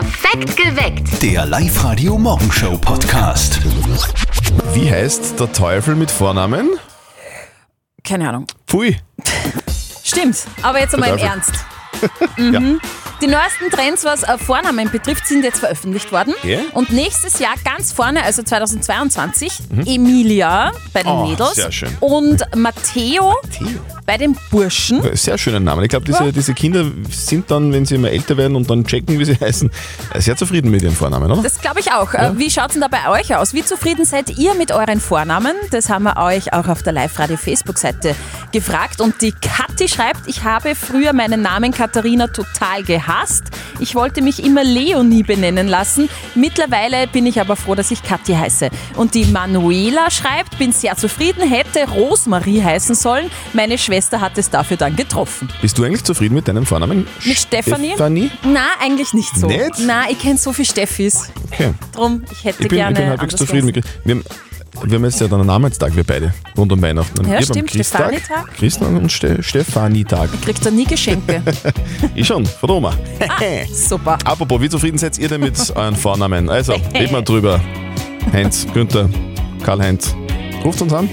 Perfekt geweckt. Der Live-Radio Morgenshow Podcast. Wie heißt der Teufel mit Vornamen? Keine Ahnung. Pfui. Stimmt, aber jetzt einmal im. Ernst. Mhm. Die neuesten Trends, was äh, Vornamen betrifft, sind jetzt veröffentlicht worden. Okay. Und nächstes Jahr ganz vorne, also 2022, Emilia bei den Mhm. Oh, Mädels sehr schön. und Matteo bei den Burschen. Sehr schöner Name. Ich glaube, diese, diese Kinder sind dann, wenn sie immer älter werden und dann checken, wie sie heißen, äh, sehr zufrieden mit ihrem Vornamen, oder? Das glaube ich auch. Äh, Wie schaut es denn da bei euch aus? Wie zufrieden seid ihr mit euren Vornamen? Das haben wir euch auch auf der Live-Radio-Facebook-Seite gefragt. Und die Kathi schreibt, ich habe früher meinen Namen Katharina total gehasst. Ich wollte mich immer Leonie benennen lassen. Mittlerweile bin ich aber froh, dass ich Kathi heiße. Und die Manuela schreibt, bin sehr zufrieden, hätte Rosmarie heißen sollen. Meine Schwester hat es dafür dann getroffen. Bist du eigentlich zufrieden mit deinem Vornamen? Mit Stefanie? Stefanie? Na, eigentlich nicht so. Nicht? Na, ich kenne so viele Steffis. Okay. Drum, ich hätte Ich bin, ich gerne. bin halbwegs zufrieden mit. Wir haben, wir haben jetzt ja dann einen Namenstag, wir beide, rund um Weihnachten. Ja, wir stimmt, Stefanitag. Christag und Ste Stefanie-Tag. Kriegt er nie Geschenke. Ich schon, von der Oma. Super. Apropos, wie zufrieden seid ihr denn mit euren Vornamen? Also, reden wir drüber. Heinz, Günther, Karl-Heinz. Ruft uns an.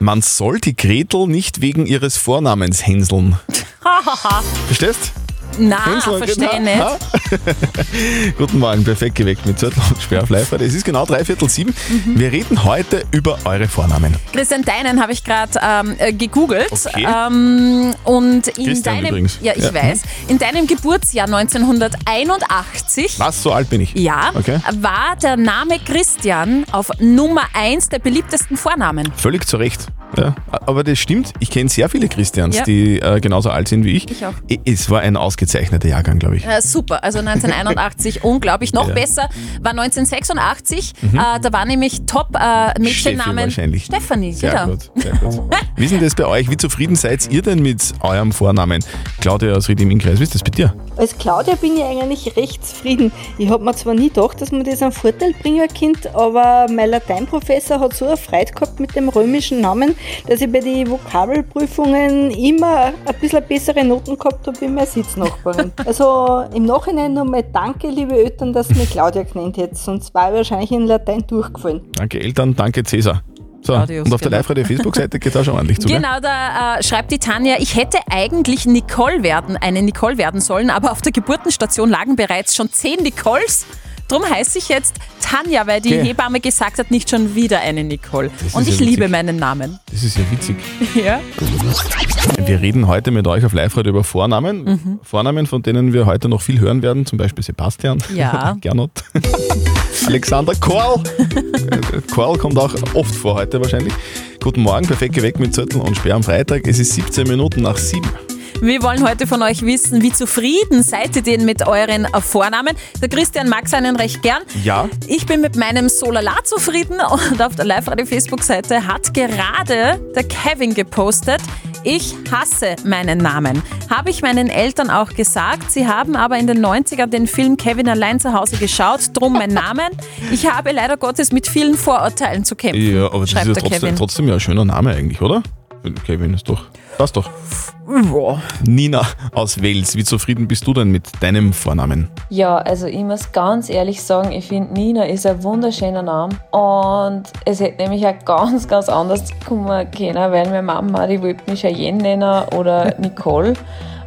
Man soll die Gretel nicht wegen ihres Vornamens hänseln. Verstehst? Na, Hänsel, verstehe genau. nicht. Guten Morgen, perfekt geweckt mit Zettel und Sperr auf live Es ist genau drei Viertel sieben. Mhm. Wir reden heute über eure Vornamen. Christian Deinen habe ich gerade ähm, äh, gegoogelt. Okay. Ähm, und in Christian deinem, übrigens. ja, ich Ja. weiß, in deinem Geburtsjahr 1981 Was, so alt bin ich? ja, Okay. war der Name Christian auf Nummer 1 der beliebtesten Vornamen. Völlig zu Recht. Ja, aber das stimmt. Ich kenne sehr viele Christians, Ja. die äh, genauso alt sind wie ich. Ich auch. Es war ein ausgezeichneter Jahrgang, glaube ich. Äh, super, also 1981 unglaublich. Noch Ja. Mhm. besser war 1986. Äh, da war nämlich Top-Mädchennamen wahrscheinlich. Stefanie. Sehr genau. gut, sehr gut. Wie ist denn das bei euch? Wie zufrieden seid ihr denn mit eurem Vornamen? Claudia aus Ried im Innkreis, wie ist das bei dir? Als Claudia bin ich eigentlich recht zufrieden. Ich habe mir zwar nie gedacht, dass man das einen Vorteil bringen könnte, aber mein Lateinprofessor hat so eine Freude gehabt mit dem römischen Namen, dass ich bei den Vokabelprüfungen immer ein bisschen bessere Noten gehabt habe wie meine Sitznachbarin. Also im Nachhinein nochmal danke, liebe Eltern, dass ihr mich Claudia genannt hättet, sonst war ich wahrscheinlich in Latein durchgefallen. Danke Eltern, danke Cäsar. So, Claudius, und auf der genau. Live-Radio-Facebook-Seite geht es auch schon ordentlich zu. Genau, da äh, schreibt die Tanja, ich hätte eigentlich Nicole werden, eine Nicole werden sollen, aber auf der Geburtenstation lagen bereits schon zehn Nicoles. Drum heiße ich jetzt Tanja, weil die Okay. Hebamme gesagt hat, nicht schon wieder eine Nicole. ist Und ja ich liebe witzig. meinen Namen. Das ist ja witzig. Ja. Wir reden heute mit euch auf Live-Radio über Vornamen. Mhm. Vornamen, von denen wir heute noch viel hören werden, zum Beispiel Sebastian, Ja. Gernot, Alexander Korl. Äh, Korl kommt auch oft vor heute wahrscheinlich. Guten Morgen, perfekt geweckt mit Zettel und Sperr am Freitag. Es ist 17 Minuten nach 7. Wir wollen heute von euch wissen, wie zufrieden seid ihr denn mit euren Vornamen? Der Christian mag seinen recht gern. Ja, Ich bin mit meinem Solala zufrieden und auf der Live-Radio-Facebook-Seite hat gerade der Kevin gepostet, ich hasse meinen Namen. Habe ich meinen Eltern auch gesagt. Sie haben aber in den 90ern den Film Kevin allein zu Hause geschaut, drum mein Namen. Ich habe leider Gottes mit vielen Vorurteilen zu kämpfen, ja aber das ist ja trotzdem, trotzdem ja ein schöner Name eigentlich, oder? Kevin ist doch. Passt doch. Ja. Nina aus Wels, wie zufrieden bist du denn mit deinem Vornamen? Ja, also ich muss ganz ehrlich sagen, ich finde Nina ist ein wunderschöner Name und es hätte nämlich auch ganz, ganz anders kommen können, weil meine Mama, die wollte mich Cheyenne nennen oder Nicole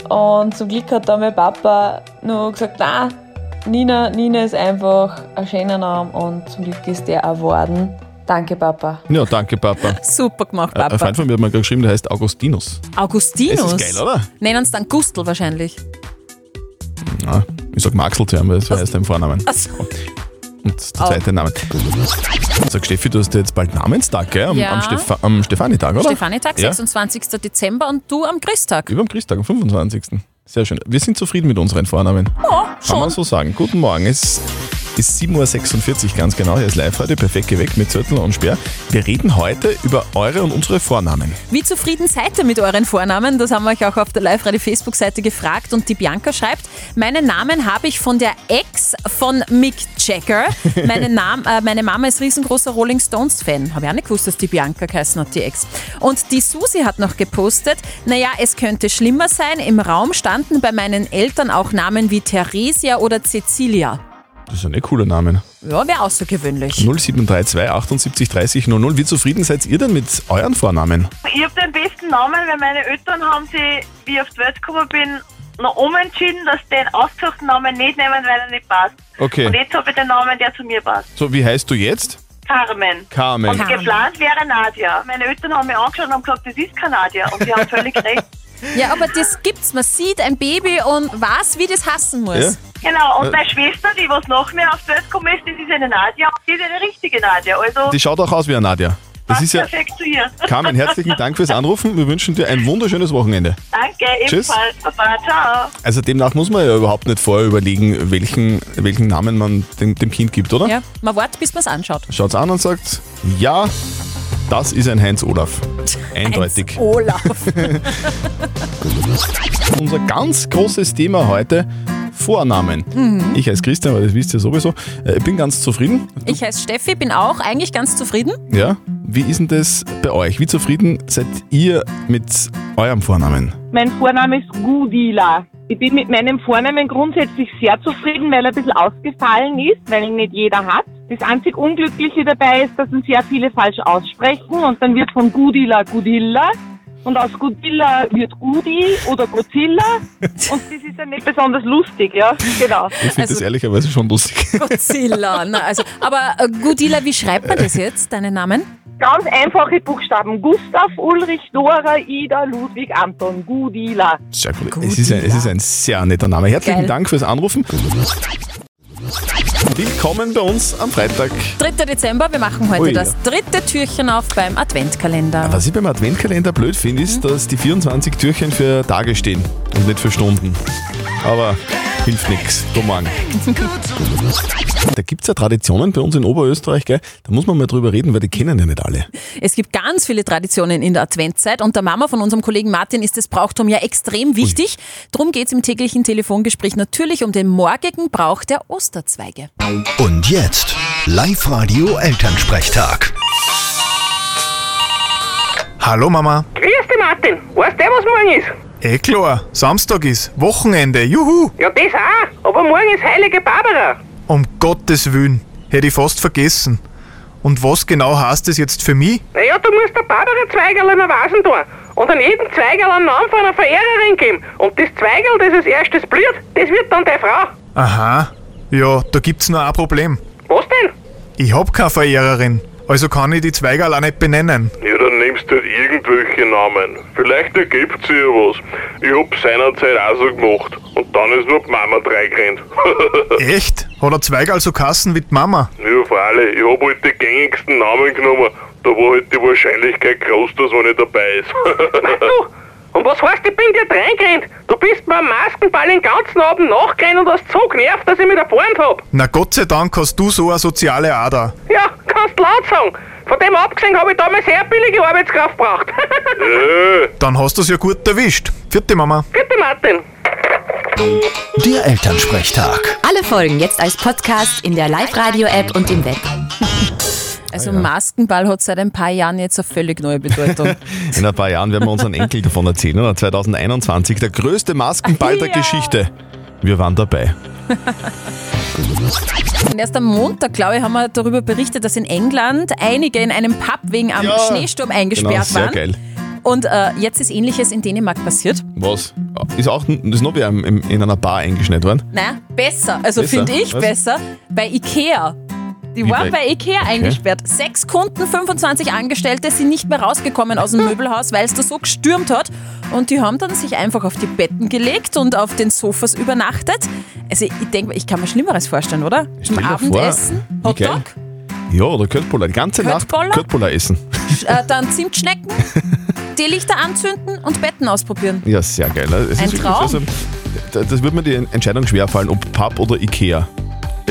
und zum Glück hat da mein Papa nur gesagt, na, Nina, Nina ist einfach ein schöner Name und zum Glück ist der auch geworden. Danke, Papa. Ja, danke, Papa. Super gemacht, Ein Papa. Freund von mir hat mir gerade geschrieben, der heißt Augustinus. Augustinus. Das ist geil, oder? Nennen uns dann Gustl wahrscheinlich. Ja, ich sag Maxel zu ihm, weil das heißt dein Vornamen. Achso. Und der zweite Name. Sag Steffi, du hast jetzt bald Namenstag, gell? Am, Ja. am, Stefa am Stefanitag, oder? Stefanitag, Ja. 26. Dezember und du am Christtag. Über dem Christtag, am 25. Sehr schön. Wir sind zufrieden mit unseren Vornamen. Ja, Kann man so sagen. Guten Morgen. Es bis 7.46 Uhr ganz genau. Hier ist live heute, perfekt geweckt mit Zürtel und Speer. Wir reden heute über eure und unsere Vornamen. Wie zufrieden seid ihr mit euren Vornamen? Das haben wir euch auch auf der Live-Radio-Facebook-Seite gefragt und die Bianca schreibt, meinen Namen habe ich von der Ex von Mick Jagger. Meine, Nam äh, meine Mama ist riesengroßer Rolling Stones-Fan. Habe ich auch nicht gewusst, dass die Bianca geheißen hat, die Ex. Und die Susi hat noch gepostet, naja, es könnte schlimmer sein. Im Raum standen bei meinen Eltern auch Namen wie Theresia oder Cecilia. Das ist ein cooler Name. Ja, wäre außergewöhnlich. 0732 78 30 00. Wie zufrieden seid ihr denn mit euren Vornamen? Ich habe den besten Namen, weil meine Eltern haben sich, wie ich auf die Welt gekommen bin, noch umentschieden, dass sie den ausgesuchten Namen nicht nehmen, weil er nicht passt. Okay. Und jetzt habe ich den Namen, der zu mir passt. So, wie heißt du jetzt? Carmen. Carmen. Und geplant wäre Nadia. Meine Eltern haben mich angeschaut und haben gesagt, das ist keine Nadia. Und sie haben völlig recht. Ja, aber das gibt's. Man sieht ein Baby und weiß, wie das hassen muss. Ja? Genau, und meine Schwester, die was nach mir auf die Welt gekommen ist, das ist eine Nadia und die ist eine richtige Nadia. Also Die schaut auch aus wie eine Nadja. Das ist ja. perfekt zu ihr. Carmen, herzlichen Dank fürs Anrufen. Wir wünschen dir ein wunderschönes Wochenende. Danke, Tschüss. ebenfalls. Baba, ciao. Also demnach muss man ja überhaupt nicht vorher überlegen, welchen, welchen Namen man dem, dem Kind gibt, oder? Ja, man wartet, bis man es anschaut. Schaut's an und sagt, ja, das ist ein Heinz Olaf. Eindeutig. Olaf. Unser ganz großes Thema heute, Vornamen. Mhm. Ich heiße Christian, aber das wisst ihr sowieso. Äh, Ich bin ganz zufrieden. Ich heiße Steffi, bin auch eigentlich ganz zufrieden. Ja. Wie ist denn das bei euch? Wie zufrieden seid ihr mit eurem Vornamen? Mein Vorname ist Gudila. Ich bin mit meinem Vornamen grundsätzlich sehr zufrieden, weil er ein bisschen ausgefallen ist, weil ihn nicht jeder hat. Das einzig Unglückliche dabei ist, dass ihn sehr viele falsch aussprechen und dann wird von Gudila Gudilla und aus Gudilla wird Gudi oder Godzilla und das ist ja nicht besonders lustig, ja, genau. Ich finde Also- das ehrlicherweise schon lustig. Godzilla. Na, also, aber äh, Gudila, wie schreibt man das jetzt, deinen Namen? Ganz einfache Buchstaben. Gustav, Ulrich, Dora, Ida, Ludwig, Anton, Gudila. Sehr cool. Es ist, ein, es ist ein sehr netter Name. Herzlichen Geil. Dank fürs Anrufen. Willkommen bei uns am Freitag. 3. Dezember, wir machen heute Ui, das dritte Türchen auf beim Adventkalender. Was ich beim Adventkalender blöd finde, ist, dass die 24 Türchen für Tage stehen und nicht für Stunden. Aber hilft nichts. Guten Morgen. Da gibt es ja Traditionen bei uns in Oberösterreich, gell? Da muss man mal drüber reden, weil die kennen ja nicht alle. Es gibt ganz viele Traditionen in der Adventszeit und der Mama von unserem Kollegen Martin ist das Brauchtum ja extrem wichtig. Drum geht es im täglichen Telefongespräch natürlich um den morgigen Brauch der Osterzweige. Und jetzt Live-Radio Elternsprechtag. Hallo Mama. Grüß dich, Martin. Weißt du, was morgen ist? Eh klar, Samstag ist, Wochenende, juhu! Ja, das auch. Aber morgen ist Heilige Barbara. Um Gottes Willen, hätte ich fast vergessen. Und was genau heißt das jetzt für mich? Naja, du musst der Barbara Zweigerl einen Vasen tun. Und an jedem Zweigerl einen Namen von einer Verehrerin geben. Und das Zweigerl, das als erstes blüht, das wird dann deine Frau. Aha, ja, da gibt's nur ein Problem. Was denn? Ich hab keine Verehrerin, also kann ich die Zweigerl auch nicht benennen. Ja, dann nimmst du halt irgendwelche Namen. Vielleicht ergibt sich ja was. Ich hab seinerzeit auch so gemacht. Und dann ist nur die Mama reingerannt. Echt? Hat ein Zweigerl so Kassen wie die Mama? ja, freilich. Ich hab halt die gängigsten Namen genommen. Da war halt die Wahrscheinlichkeit groß, dass man nicht dabei ist. Du, und was heißt, ich bin dir reingerannt? Du bist beim Maskenball den ganzen Abend nachgerannt und hast so genervt, dass ich mich erfahren hab. Na Gott sei Dank hast du so eine soziale Ader. Ja, kannst laut sagen. Von dem abgesehen habe ich damals sehr billige Arbeitskraft gebraucht. ja, Dann hast du's ja gut erwischt. Vierte Mama. Bitte, Martin. Der Elternsprechtag. Alle Folgen jetzt als Podcast in der Live-Radio-App und im Web. Also Maskenball hat seit ein paar Jahren jetzt eine völlig neue Bedeutung. In ein paar Jahren werden wir unseren Enkel davon erzählen. Oder? 2021, der größte Maskenball der Ja. Geschichte. Wir waren dabei. Und erst am Montag, glaube ich, haben wir darüber berichtet, dass in England einige in einem Pub wegen einem Ja. Schneesturm eingesperrt Genau, sehr waren. geil. Und äh, jetzt ist ähnliches in Dänemark passiert. Was? Ist auch ist noch im- in einer Bar eingeschneit worden? Nein, besser. Also finde ich Was? besser. Bei Ikea. Die Wie waren bei- Ikea eingesperrt. Sechs Kunden, 25 Angestellte sind nicht mehr rausgekommen aus dem Möbelhaus, weil es da so gestürmt hat. Und die haben dann sich einfach auf die Betten gelegt und auf den Sofas übernachtet. Also ich denke, ich kann mir Schlimmeres vorstellen, oder? Stell Zum vor, Abendessen, wie Hotdog. Ja, oder Köttbullar. Die ganze Nacht Köttbullar? Köttbullar essen. äh, dann Zimtschnecken, die Lichter anzünden und Betten ausprobieren. Ja, sehr geil. Es Ein wirklich- Traum. Also, da- das wird mir die Entscheidung schwerfallen, ob Pub oder Ikea.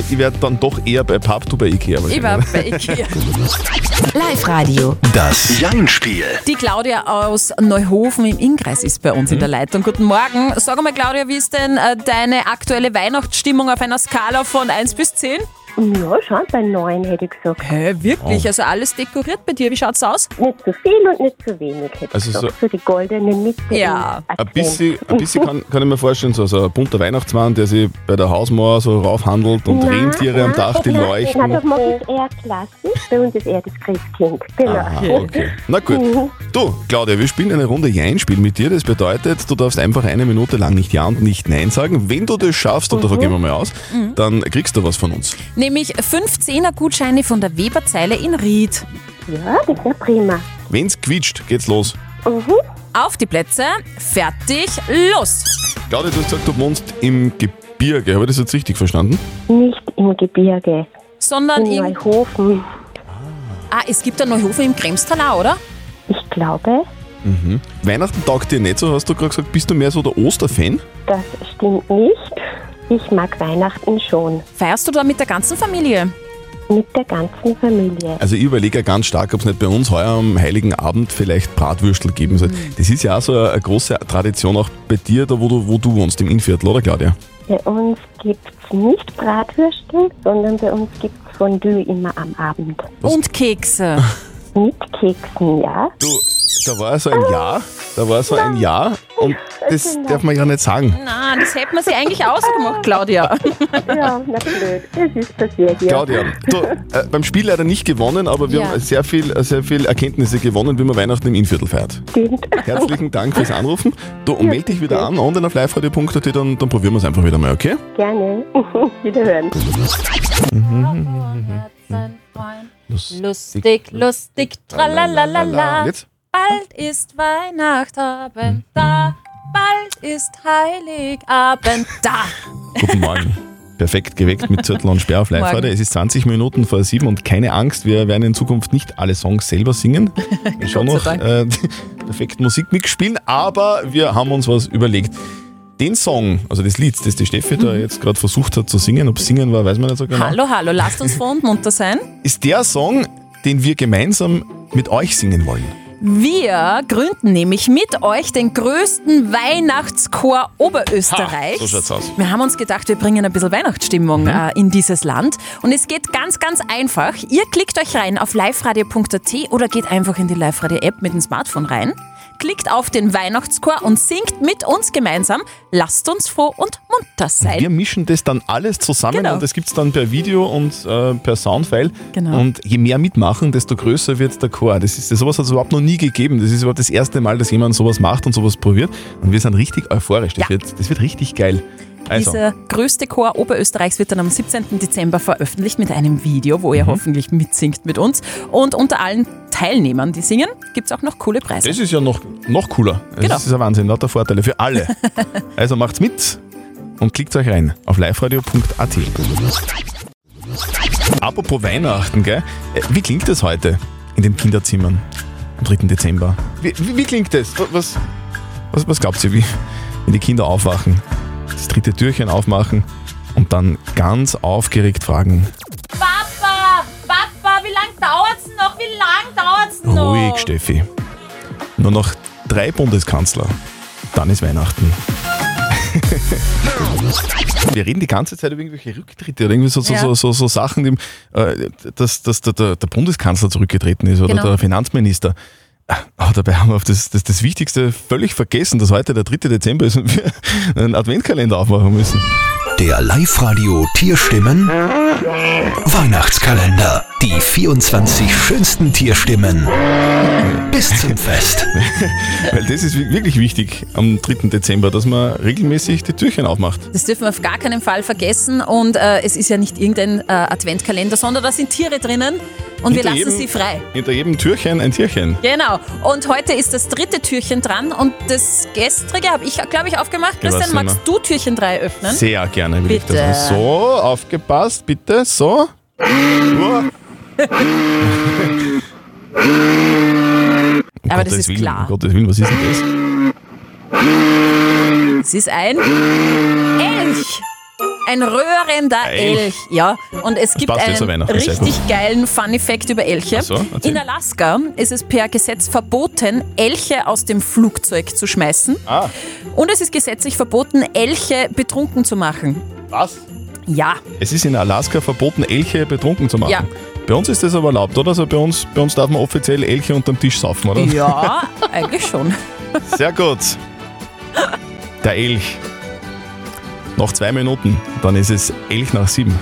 Ich werde dann doch eher bei Pub, du bei Ikea. Ich war bei Ikea. Live-Radio. Das Jein-Spiel. Die Claudia aus Neuhofen im Innkreis ist bei uns in der Leitung. Guten Morgen. Sag mal, Claudia, wie ist denn äh, deine aktuelle Weihnachtsstimmung auf einer Skala von 1 bis 10? Ja, schon bei neun hätte ich gesagt. Hä, wirklich? Also alles dekoriert bei dir. Wie schaut's aus? Nicht zu viel und nicht zu wenig hätte Also ich so- gesagt. So die goldene Mitte. Ja. im Ein bisschen, ein bisschen kann, kann ich mir vorstellen, so, so ein bunter Weihnachtsmann, der sich bei der Hausmauer so raufhandelt und Nein, Rentiere am nein, Dach, die nein, leuchten. Nein, das mag ich eher klassisch. Bei uns ist eher das Christkind. Genau. Aha, okay. Na gut. Du, Claudia, wir spielen eine Runde Jein-Spiel mit dir. Das bedeutet, du darfst einfach eine Minute lang nicht Ja und nicht Nein sagen. Wenn du das schaffst, und davon gehen wir mal aus, dann kriegst du was von uns. Nämlich 15er Gutscheine von der Weberzeile in Ried. Ja, das wäre prima. Wenn's quietscht, geht's los. Mhm. Auf die Plätze, fertig, los! Claudia, du hast gesagt, du wohnst im Gebirge. Habe ich das jetzt richtig verstanden? Nicht im Gebirge. Sondern In im. Neuhofen. Ah, es gibt einen Neuhofen im Kremstal auch, oder? Ich glaube, Mhm. Weihnachten taugt dir nicht so, hast du gerade gesagt. Bist du mehr so der Osterfan? das stimmt nicht. Ich mag Weihnachten schon. Feierst du da mit der ganzen Familie? Mit der ganzen Familie. Also ich überlege ja ganz stark, ob es nicht bei uns heuer am Heiligen Abend vielleicht Bratwürstel geben soll. Das ist ja auch so eine, große Tradition auch bei dir, da wo du, wo du wohnst, im Innviertel, oder Claudia? Bei uns gibt es nicht Bratwürstel, sondern bei uns gibt es Fondue immer am Abend. Und Kekse. Mit Keksen, ja. Du, da war so ein Jahr, da war so ein Jahr und das darf man ja nicht sagen. Na, das hätte man sich eigentlich ausgemacht, Claudia. Ja, na blöd. Es ist passiert, ja. Claudia, du, äh, beim Spiel leider nicht gewonnen, aber wir Ja. haben sehr viel, äh, sehr viel Erkenntnisse gewonnen, wie man Weihnachten im Innviertel feiert. Stimmt. Herzlichen Dank fürs Anrufen. Du, und melde dich wieder an, online auf liveradio.at, dann, dann probieren wir es einfach wieder mal, okay? Gerne. Wiederhören. Lustig, lustig, tralalala. Jetzt? Bald ist Weihnachtabend da, bald ist Heiligabend da. Guten Morgen. Perfekt geweckt mit Zettel und Sperr auf live heute. Es ist 20 Minuten vor sieben und keine Angst, wir werden in Zukunft nicht alle Songs selber singen. Schon noch äh, perfekt Musik mitspielen, aber wir haben uns was überlegt. Den Song, also das Lied, das die Steffi da jetzt gerade versucht hat zu singen, ob es singen war, weiß man nicht so genau, Hallo, hallo, lasst uns von unten munter sein. ist der Song, den wir gemeinsam mit euch singen wollen. Wir gründen nämlich mit euch den größten Weihnachtschor Oberösterreichs. Ha, so schaut's aus. Wir haben uns gedacht, wir bringen ein bisschen Weihnachtsstimmung äh, in dieses Land. Und es geht ganz, ganz einfach. Ihr klickt euch rein auf liveradio.at oder geht einfach in die Live-Radio-App mit dem Smartphone rein. Klickt auf den Weihnachtschor und singt mit uns gemeinsam. Lasst uns froh und munter sein. Wir mischen das dann alles zusammen Genau. und das gibt es dann per Video und äh, per Soundfile. Genau. Und je mehr mitmachen, desto größer wird der Chor. Das ist, sowas hat es überhaupt noch nie gegeben. Das ist überhaupt das erste Mal, dass jemand sowas macht und sowas probiert. Und wir sind richtig euphorisch. Das, Ja. wird, das wird richtig geil. Also, Dieser größte Chor Oberösterreichs wird dann am 17. Dezember veröffentlicht mit einem Video, wo ihr Mhm. hoffentlich mitsingt mit uns. Und unter allen Teilnehmern, die singen, gibt es auch noch coole Preise. das ist ja noch, noch cooler. Das Genau. ist ein Wahnsinn, lauter Vorteile für alle. also macht's mit und klickt euch rein auf liveradio.at. Apropos Weihnachten, gell? Äh, Wie klingt das heute in den Kinderzimmern am 3. Dezember? Wie, wie, wie klingt das? Was, was, was glaubt ihr, wie, wenn die Kinder aufwachen, das dritte Türchen aufmachen und dann ganz aufgeregt fragen, Papa, Papa, wie lange dauert's noch? Wie lange dauert's noch? ruhig Steffi, nur noch drei Bundeskanzler, dann ist Weihnachten. Wir reden die ganze Zeit über irgendwelche Rücktritte oder irgendwie so, so, Ja. so, so, so Sachen, die, äh, dass, dass der, der, der Bundeskanzler zurückgetreten ist oder Genau. der Finanzminister. Aber dabei haben wir auf das, das, das Wichtigste völlig vergessen, dass heute der 3. Dezember ist und wir einen Adventkalender aufmachen müssen. Der Live-Radio Tierstimmen Weihnachtskalender. Die 24 schönsten Tierstimmen bis zum Fest. Weil das ist wi- wirklich wichtig am 3. Dezember, dass man regelmäßig die Türchen aufmacht. Das dürfen wir auf gar keinen Fall vergessen. Und äh, es ist ja nicht irgendein äh, Adventkalender, sondern da sind Tiere drinnen und wir Hinter lassen jedem- sie frei. Hinter jedem Türchen ein Tierchen. Genau. Und heute ist das dritte Türchen dran und das gestrige habe ich, glaube ich, aufgemacht. Christian, magst du Türchen 3 öffnen? Sehr gerne will ich Bitte. das. So, aufgepasst, bitte, so. Um Aber das Gottes ist Willen, klar. Um Gottes Willen, was ist denn das? Es ist ein Elch. Ein röhrender Elch. Elch. Ja, und es gibt einen richtig geilen Funny Fact über Elche. So. In Alaska ist es per Gesetz verboten, Elche aus dem Flugzeug zu schmeißen. Ah. Und es ist gesetzlich verboten, Elche betrunken zu machen. Was? Ja. Es ist in Alaska verboten, Elche betrunken zu machen. Ja. Bei uns ist das aber erlaubt, oder? Also bei uns, bei uns darf man offiziell Elche unterm Tisch saufen, oder? Ja, eigentlich schon. Sehr gut. Der Elch. Noch zwei Minuten, dann ist es Elch nach sieben.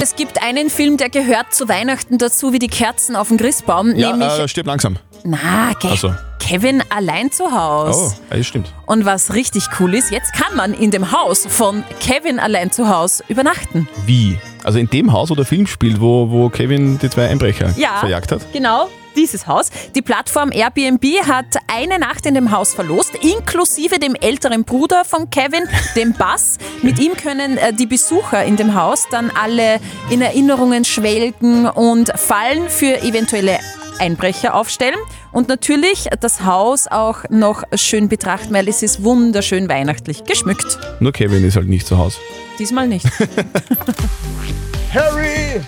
Es gibt einen Film, der gehört zu Weihnachten dazu wie die Kerzen auf dem Christbaum, Ja, nämlich äh, stirb langsam. na, Ke Also. Kevin allein zu Haus. Oh, ja, das stimmt. Und was richtig cool ist, jetzt kann man in dem Haus von Kevin allein zu Haus übernachten. Wie? Also in dem Haus, wo der Film spielt, wo, wo Kevin die zwei Einbrecher Ja, verjagt hat? genau. Dieses Haus. Die Plattform Airbnb hat eine Nacht in dem Haus verlost, inklusive dem älteren Bruder von Kevin, dem Bass. Mit ihm können äh, die Besucher in dem Haus dann alle in Erinnerungen schwelgen und Fallen für eventuelle Einbrecher aufstellen. Und natürlich das Haus auch noch schön betrachten, weil es ist wunderschön weihnachtlich geschmückt. Nur Kevin ist halt nicht zu Hause. Diesmal nicht. Harry!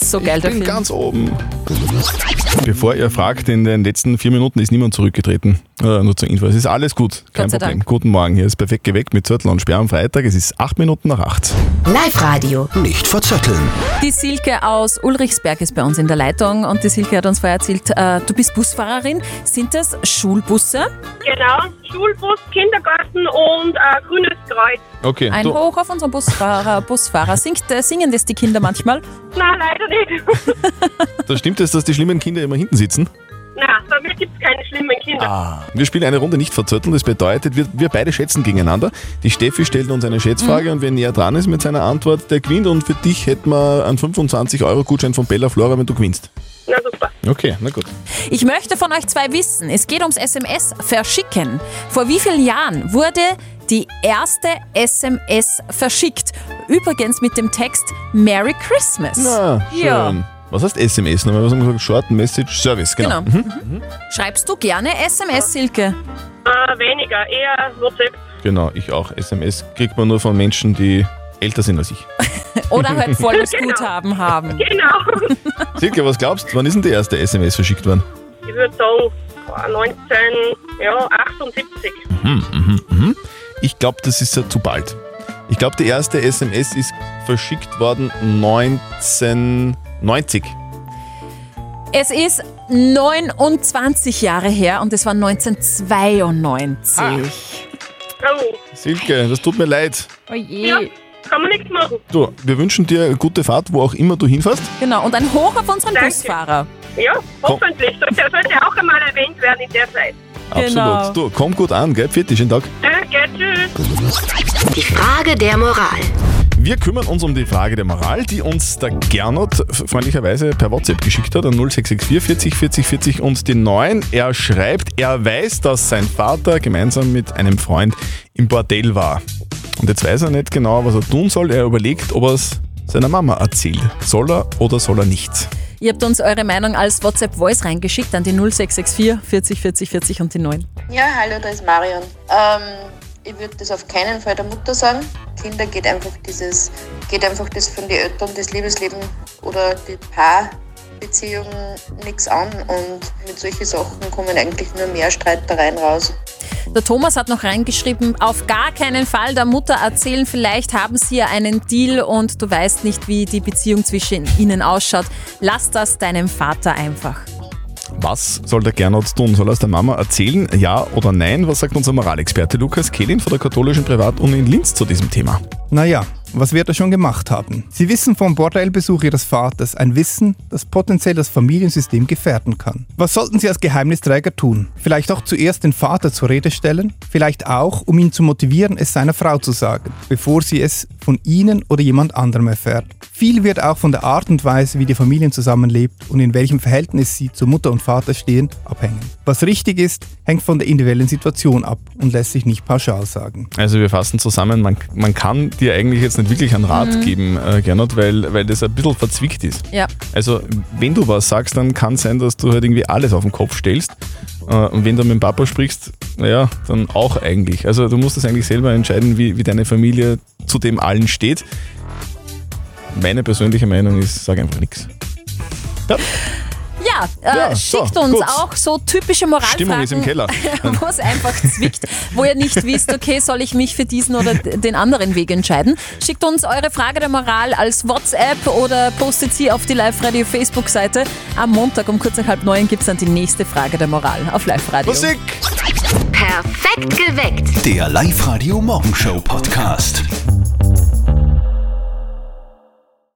Ist so geil, ich der bin Film. ganz oben. Bevor ihr fragt, in den letzten vier Minuten ist niemand zurückgetreten. Äh, nur zur Info. Es ist alles gut. Kein Problem. Dank. Guten Morgen. Hier ist perfekt geweckt mit Zürtel und Sperr am Freitag. Es ist acht Minuten nach acht. Live-Radio. Nicht verzetteln. Die Silke aus Ulrichsberg ist bei uns in der Leitung und die Silke hat uns vorher erzählt, äh, du bist Busfahrerin. Sind das Schulbusse? Genau, Schulbus, Kindergarten und äh, Grünes Kreuz. Okay. Ein du, Hoch auf unseren Busfahrer. Busfahrer. Singt, äh, singen das die Kinder manchmal? Nein, leider nicht. da stimmt es, dass die schlimmen Kinder immer hinten sitzen? Nein, bei mir gibt es keine schlimmen Kinder. Ah. Wir spielen eine Runde nicht verzötteln. Das bedeutet, wir, wir beide schätzen gegeneinander. Die Steffi stellt uns eine Schätzfrage und wer näher dran ist mit seiner Antwort, der gewinnt. Und für dich hätten wir einen 25-Euro-Gutschein von Bella Flora, wenn du gewinnst. Na super. Okay, na gut. Ich möchte von euch zwei wissen, es geht ums SMS verschicken. Vor wie vielen Jahren wurde die erste SMS verschickt? Übrigens mit dem Text Merry Christmas. Na, schön. Ja. Was heißt SMS? Nochmal, was haben wir gesagt? Short Message Service, genau. Genau. Mhm. Schreibst du gerne SMS, Silke? Äh, weniger, eher WhatsApp. Genau, ich auch. SMS kriegt man nur von Menschen, die älter sind als ich. Oder halt volles Genau. Guthaben haben? Genau. Silke, was glaubst du, wann ist denn die erste SMS verschickt worden? Ich würde sagen, boah, 19, ja, 78. Mhm, mhm, mhm. Ich glaube, das ist ja zu bald. Ich glaube, die erste SMS ist verschickt worden 1990. Es ist 29 Jahre her und es war 1992. Oh, Silke, das tut mir leid. Oh je. ja, kann man nichts machen. Du, wir wünschen dir eine gute Fahrt, wo auch immer du hinfährst. Genau, und ein Hoch auf unseren Danke. Busfahrer. Ja, hoffentlich. Sollte, sollte auch einmal erwähnt werden in der Zeit. Genau. Absolut. Du, komm gut an, gell? Vierte, schönen Tag. Danke, tschüss. Die Frage der Moral. Wir kümmern uns um die Frage der Moral, die uns der Gernot freundlicherweise per WhatsApp geschickt hat an 0664 40 40 40 und die 9. Er schreibt, er weiß, dass sein Vater gemeinsam mit einem Freund im Bordell war. Und jetzt weiß er nicht genau, was er tun soll. Er überlegt, ob er es seiner Mama erzählt. Soll er oder soll er nicht? Ihr habt uns eure Meinung als WhatsApp-Voice reingeschickt an die 0664 40 40 40 und die 9. Ja, hallo, da ist Marion. Ähm, ich würde das auf keinen Fall der Mutter sagen. Kinder geht einfach dieses, geht einfach das von den Eltern, das Liebesleben oder die Paarbeziehung nichts an und mit solchen Sachen kommen eigentlich nur mehr Streitereien raus. Der Thomas hat noch reingeschrieben, auf gar keinen Fall der Mutter erzählen, vielleicht haben sie ja einen Deal und du weißt nicht, wie die Beziehung zwischen ihnen ausschaut. Lass das deinem Vater einfach. Was soll der Gernot tun? Soll er es der Mama erzählen? Ja oder nein? Was sagt unser Moralexperte Lukas Kehlin von der katholischen Privatuni in Linz zu diesem Thema? Naja, was wird er schon gemacht haben? Sie wissen vom Bordellbesuch ihres Vaters, ein Wissen, das potenziell das Familiensystem gefährden kann. Was sollten Sie als Geheimnisträger tun? Vielleicht auch zuerst den Vater zur Rede stellen? Vielleicht auch, um ihn zu motivieren, es seiner Frau zu sagen, bevor sie es von Ihnen oder jemand anderem erfährt. Viel wird auch von der Art und Weise, wie die Familien zusammenlebt und in welchem Verhältnis sie zu Mutter und Vater stehen, abhängen. Was richtig ist, hängt von der individuellen Situation ab und lässt sich nicht pauschal sagen. Also wir fassen zusammen, man, man kann dir eigentlich jetzt nicht wirklich einen Rat Mhm. geben, äh, Gernot, weil, weil das ein bisschen verzwickt ist. Ja. Also wenn du was sagst, dann kann es sein, dass du halt irgendwie alles auf den Kopf stellst Äh, Und wenn du mit dem Papa sprichst, naja, dann auch eigentlich. Also du musst das eigentlich selber entscheiden, wie, wie deine Familie zu dem allen steht. Meine persönliche Meinung ist, sag einfach nichts. Ja. Ja, äh, Ja, so, schickt uns gut. auch so typische Moralfragen, Stimmung ist im Keller. wo es einfach zwickt, wo ihr nicht wisst, okay, soll ich mich für diesen oder den anderen Weg entscheiden. Schickt uns eure Frage der Moral als WhatsApp oder postet sie auf die Live-Radio Facebook-Seite. Am Montag um kurz nach halb neun gibt es dann die nächste Frage der Moral auf Live-Radio. Musik! Perfekt geweckt. Der Live-Radio Morgenshow Podcast.